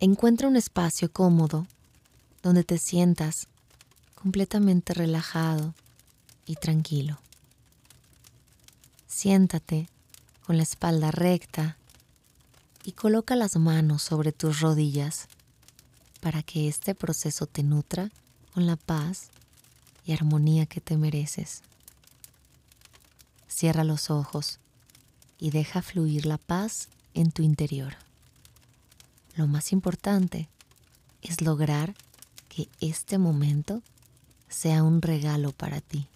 Encuentra un espacio cómodo donde te sientas completamente relajado y tranquilo. Siéntate con la espalda recta y coloca las manos sobre tus rodillas para que este proceso te nutra con la paz y armonía que te mereces. Cierra los ojos y deja fluir la paz en tu interior. Lo más importante es lograr que este momento sea un regalo para ti.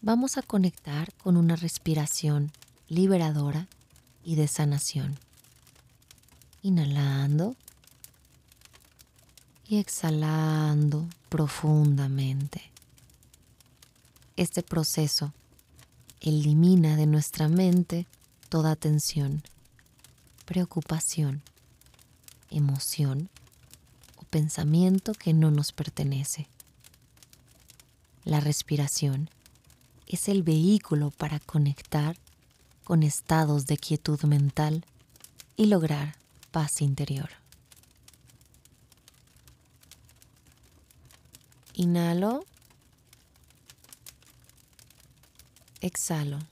Vamos a conectar con una respiración liberadora y de sanación. Inhalando y exhalando profundamente. Este proceso elimina de nuestra mente toda tensión, preocupación, emoción o pensamiento que no nos pertenece. La respiración es el vehículo para conectar con estados de quietud mental y lograr paz interior. Inhalo. Exhalo.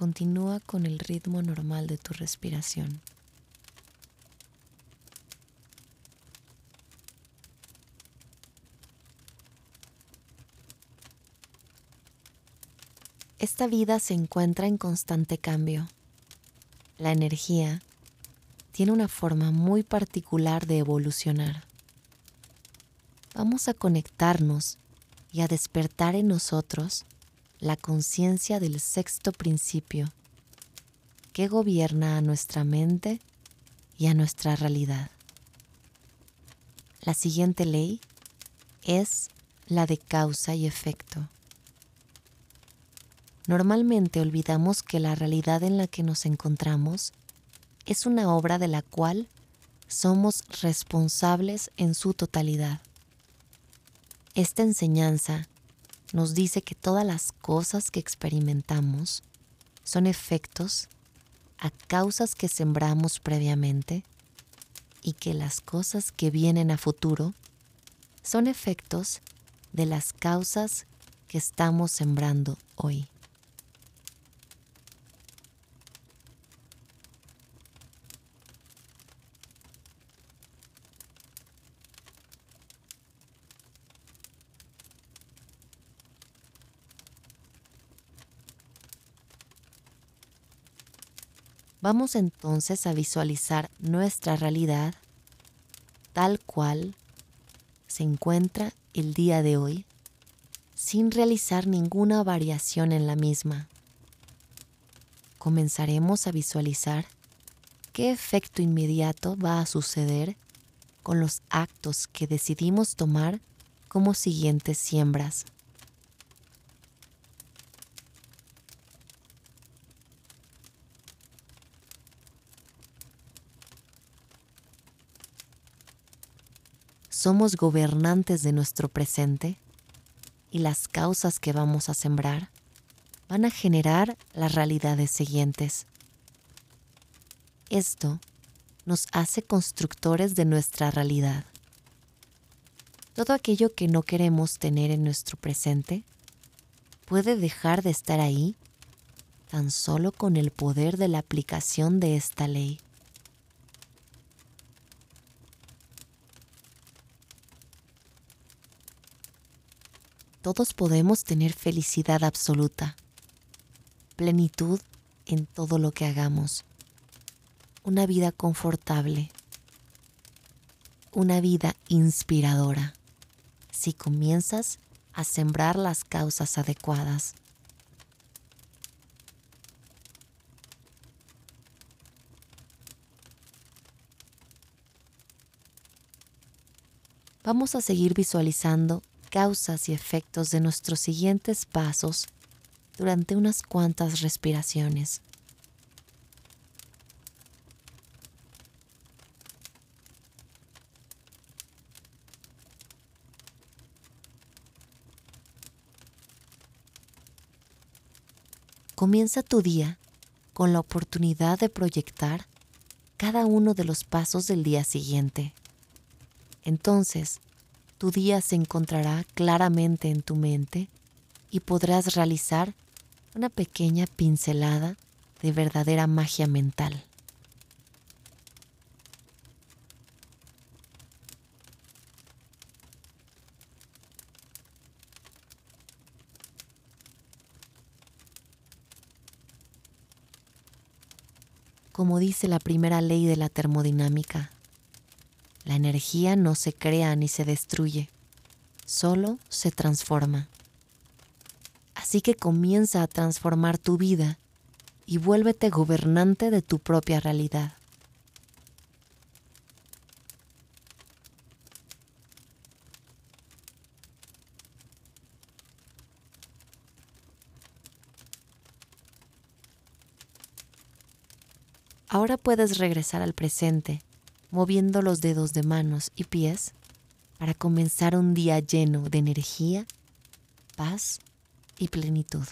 Continúa con el ritmo normal de tu respiración. Esta vida se encuentra en constante cambio. La energía tiene una forma muy particular de evolucionar. Vamos a conectarnos y a despertar en nosotros la conciencia del sexto principio que gobierna a nuestra mente y a nuestra realidad. La siguiente ley es la de causa y efecto. Normalmente olvidamos que la realidad en la que nos encontramos es una obra de la cual somos responsables en su totalidad. Esta enseñanza nos dice que todas las cosas que experimentamos son efectos a causas que sembramos previamente y que las cosas que vienen a futuro son efectos de las causas que estamos sembrando hoy. Vamos entonces a visualizar nuestra realidad tal cual se encuentra el día de hoy, sin realizar ninguna variación en la misma. Comenzaremos a visualizar qué efecto inmediato va a suceder con los actos que decidimos tomar como siguientes siembras. Somos gobernantes de nuestro presente y las causas que vamos a sembrar van a generar las realidades siguientes. Esto nos hace constructores de nuestra realidad. Todo aquello que no queremos tener en nuestro presente puede dejar de estar ahí tan solo con el poder de la aplicación de esta ley. todos podemos tener felicidad absoluta, plenitud en todo lo que hagamos, una vida confortable, una vida inspiradora, si comienzas a sembrar las causas adecuadas. Vamos a seguir visualizando causas y efectos de nuestros siguientes pasos durante unas cuantas respiraciones. Comienza tu día con la oportunidad de proyectar cada uno de los pasos del día siguiente. Entonces, tu día se encontrará claramente en tu mente y podrás realizar una pequeña pincelada de verdadera magia mental. Como dice la primera ley de la termodinámica, la energía no se crea ni se destruye, solo se transforma. Así que comienza a transformar tu vida y vuélvete gobernante de tu propia realidad. Ahora puedes regresar al presente, moviendo los dedos de manos y pies para comenzar un día lleno de energía, paz y plenitud.